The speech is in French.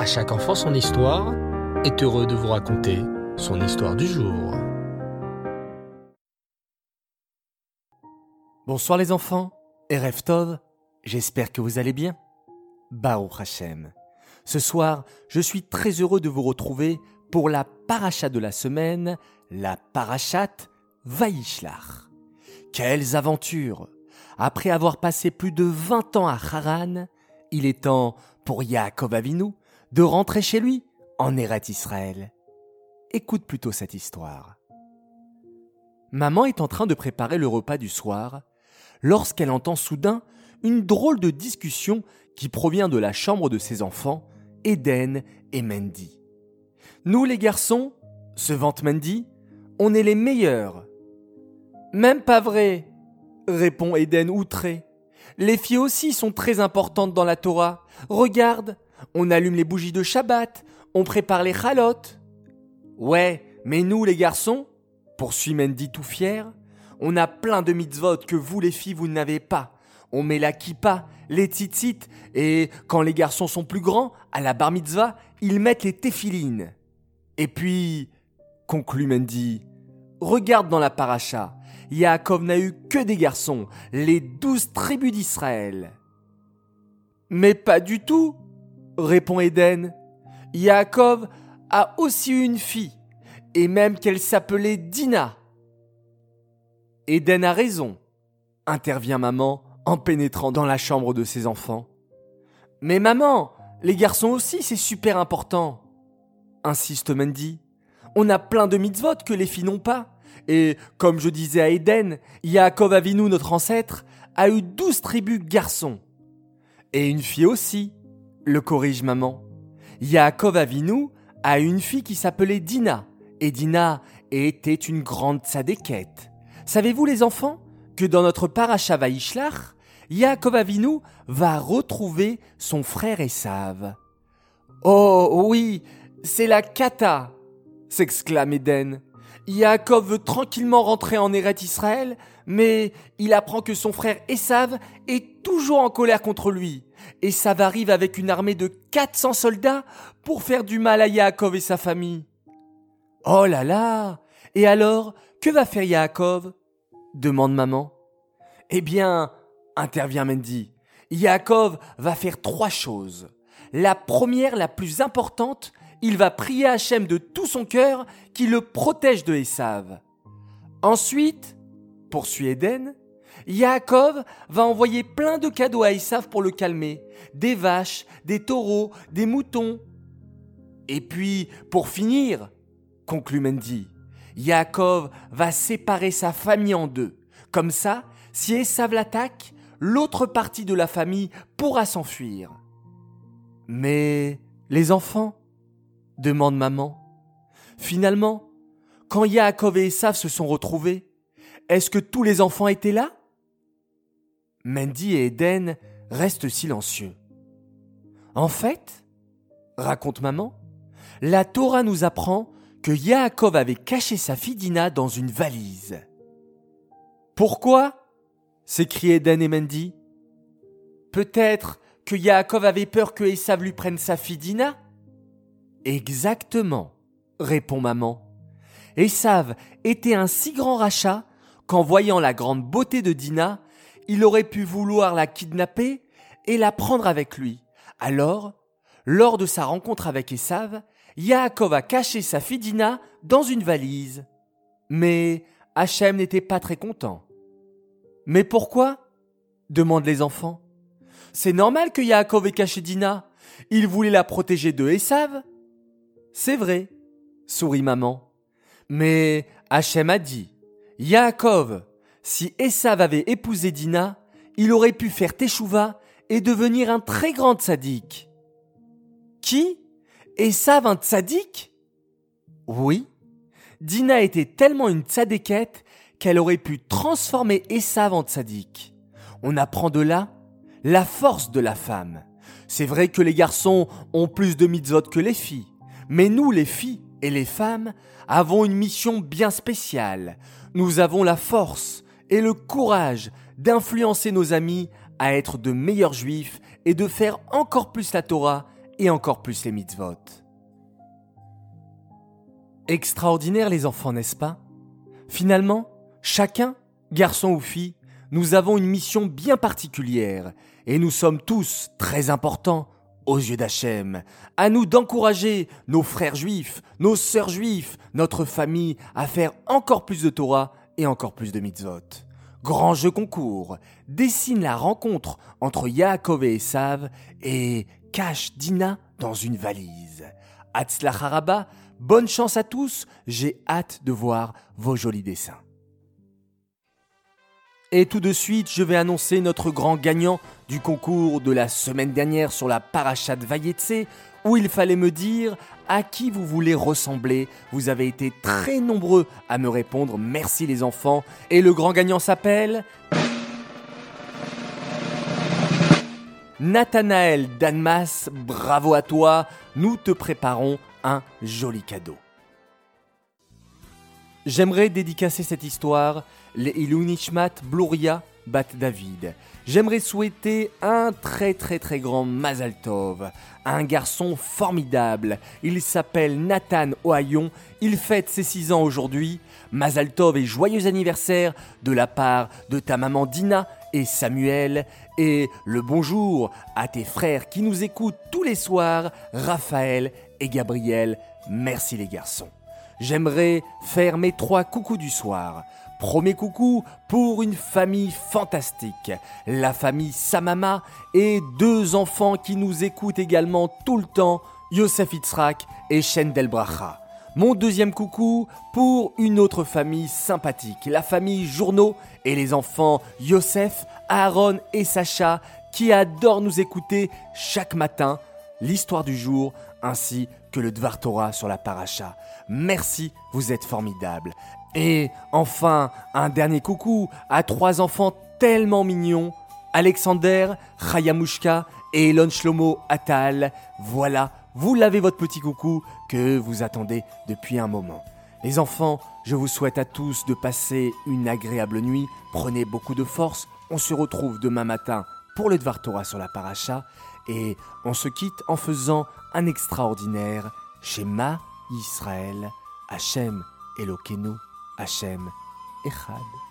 À chaque enfant son histoire est heureux de vous raconter son histoire du jour. Bonsoir les enfants, et j'espère que vous allez bien. Baruch Hashem. Ce soir, je suis très heureux de vous retrouver pour la paracha de la semaine, la parachat Vaishlach. Quelles aventures Après avoir passé plus de 20 ans à Haran, il est temps pour Yaakov Avinu de rentrer chez lui en Eret Israël. Écoute plutôt cette histoire. Maman est en train de préparer le repas du soir lorsqu'elle entend soudain une drôle de discussion qui provient de la chambre de ses enfants, Eden et Mendy. Nous les garçons, se vante Mendy, on est les meilleurs. Même pas vrai, répond Eden outré. Les filles aussi sont très importantes dans la Torah. Regarde, on allume les bougies de Shabbat, on prépare les chalotes. Ouais, mais nous les garçons, poursuit Mendy tout fier, on a plein de mitzvot que vous les filles vous n'avez pas. On met la kippa, les tzitzit, et quand les garçons sont plus grands, à la bar mitzvah, ils mettent les téphilines. Et puis, conclut Mendy, regarde dans la paracha, Yaakov n'a eu que des garçons, les douze tribus d'Israël. Mais pas du tout, répond Eden. Yaakov a aussi eu une fille, et même qu'elle s'appelait Dina. Eden a raison, intervient maman en pénétrant dans la chambre de ses enfants. Mais maman, les garçons aussi, c'est super important, insiste Mandy. On a plein de mitzvot que les filles n'ont pas. Et comme je disais à Eden, Yaakov Avinu, notre ancêtre, a eu douze tribus garçons. Et une fille aussi, le corrige maman. Yaakov Avinu a une fille qui s'appelait Dina. Et Dina était une grande tzadékette. Savez-vous les enfants que dans notre paracha Vaishlach, Yaakov Avinu va retrouver son frère Esav. Oh oui, c'est la kata s'exclame Eden. Yaakov veut tranquillement rentrer en Eret Israël, mais il apprend que son frère Esav est toujours en colère contre lui. Esav arrive avec une armée de 400 soldats pour faire du mal à Yaakov et sa famille. Oh là là Et alors, que va faire Yaakov? demande maman. Eh bien, intervient Mendy, Yaakov va faire trois choses. La première, la plus importante, il va prier Hachem de tout son cœur qui le protège de Esav. Ensuite, poursuit Eden, Yaakov va envoyer plein de cadeaux à Esav pour le calmer. Des vaches, des taureaux, des moutons. Et puis, pour finir, conclut Mendy, Yaakov va séparer sa famille en deux. Comme ça, si Esav l'attaque, l'autre partie de la famille pourra s'enfuir. Mais les enfants? demande maman. Finalement, quand Yaakov et Esav se sont retrouvés, est-ce que tous les enfants étaient là? Mandy et Eden restent silencieux. En fait, raconte maman, la Torah nous apprend que Yaakov avait caché sa fille Dina dans une valise. Pourquoi? s'écriaient Eden et Mandy. Peut-être que Yaakov avait peur que Esav lui prenne sa fille Dina? Exactement, répond maman. Esav était un si grand rachat qu'en voyant la grande beauté de Dina, il aurait pu vouloir la kidnapper et la prendre avec lui. Alors, lors de sa rencontre avec Esav, Yaakov a caché sa fille Dina dans une valise. Mais Hachem n'était pas très content. Mais pourquoi? demandent les enfants. C'est normal que Yaakov ait caché Dina. Il voulait la protéger de Esav. C'est vrai, sourit maman. Mais Hachem a dit, Yaakov, si Esav avait épousé Dina, il aurait pu faire Teshuva et devenir un très grand sadique. Qui? Esav un tzaddik? Oui. Dina était tellement une tzadékette qu'elle aurait pu transformer Esav en tzaddik. On apprend de là la force de la femme. C'est vrai que les garçons ont plus de mitzvot que les filles. Mais nous, les filles et les femmes, avons une mission bien spéciale. Nous avons la force et le courage d'influencer nos amis à être de meilleurs juifs et de faire encore plus la Torah et encore plus les mitzvot. Extraordinaire les enfants, n'est-ce pas? Finalement, chacun, garçon ou fille, nous avons une mission bien particulière, et nous sommes tous très importants aux yeux d'Hachem. À nous d'encourager nos frères juifs, nos sœurs juifs, notre famille à faire encore plus de Torah et encore plus de mitzvot. Grand jeu concours dessine la rencontre entre Yaakov et Esav et cache Dina dans une valise. Haraba, bonne chance à tous, j'ai hâte de voir vos jolis dessins. Et tout de suite, je vais annoncer notre grand gagnant du concours de la semaine dernière sur la Parachat Vayetse, où il fallait me dire à qui vous voulez ressembler. Vous avez été très nombreux à me répondre. Merci les enfants. Et le grand gagnant s'appelle... Nathanaël Danmas, bravo à toi. Nous te préparons un joli cadeau. J'aimerais dédicacer cette histoire les Ilunishmat Bluria Bat David. J'aimerais souhaiter un très très très grand Mazal Tov, un garçon formidable. Il s'appelle Nathan Ohayon, il fête ses 6 ans aujourd'hui. Mazal Tov et joyeux anniversaire de la part de ta maman Dina et Samuel. Et le bonjour à tes frères qui nous écoutent tous les soirs, Raphaël et Gabriel. Merci les garçons j'aimerais faire mes trois coucous du soir. Premier coucou pour une famille fantastique, la famille Samama et deux enfants qui nous écoutent également tout le temps, Yosef Itzrak et Shen Delbracha. Mon deuxième coucou pour une autre famille sympathique, la famille Journaux et les enfants Yosef, Aaron et Sacha qui adorent nous écouter chaque matin, l'histoire du jour ainsi que le Dvar Torah sur la paracha. Merci, vous êtes formidables. Et enfin, un dernier coucou à trois enfants tellement mignons, Alexander, Chayamushka et Elon Shlomo Atal. Voilà, vous l'avez votre petit coucou que vous attendez depuis un moment. Les enfants, je vous souhaite à tous de passer une agréable nuit. Prenez beaucoup de force. On se retrouve demain matin pour le Dvar Torah sur la paracha. Et on se quitte en faisant un extraordinaire Shema Israël, Hachem Elokeinu, Hachem Echad.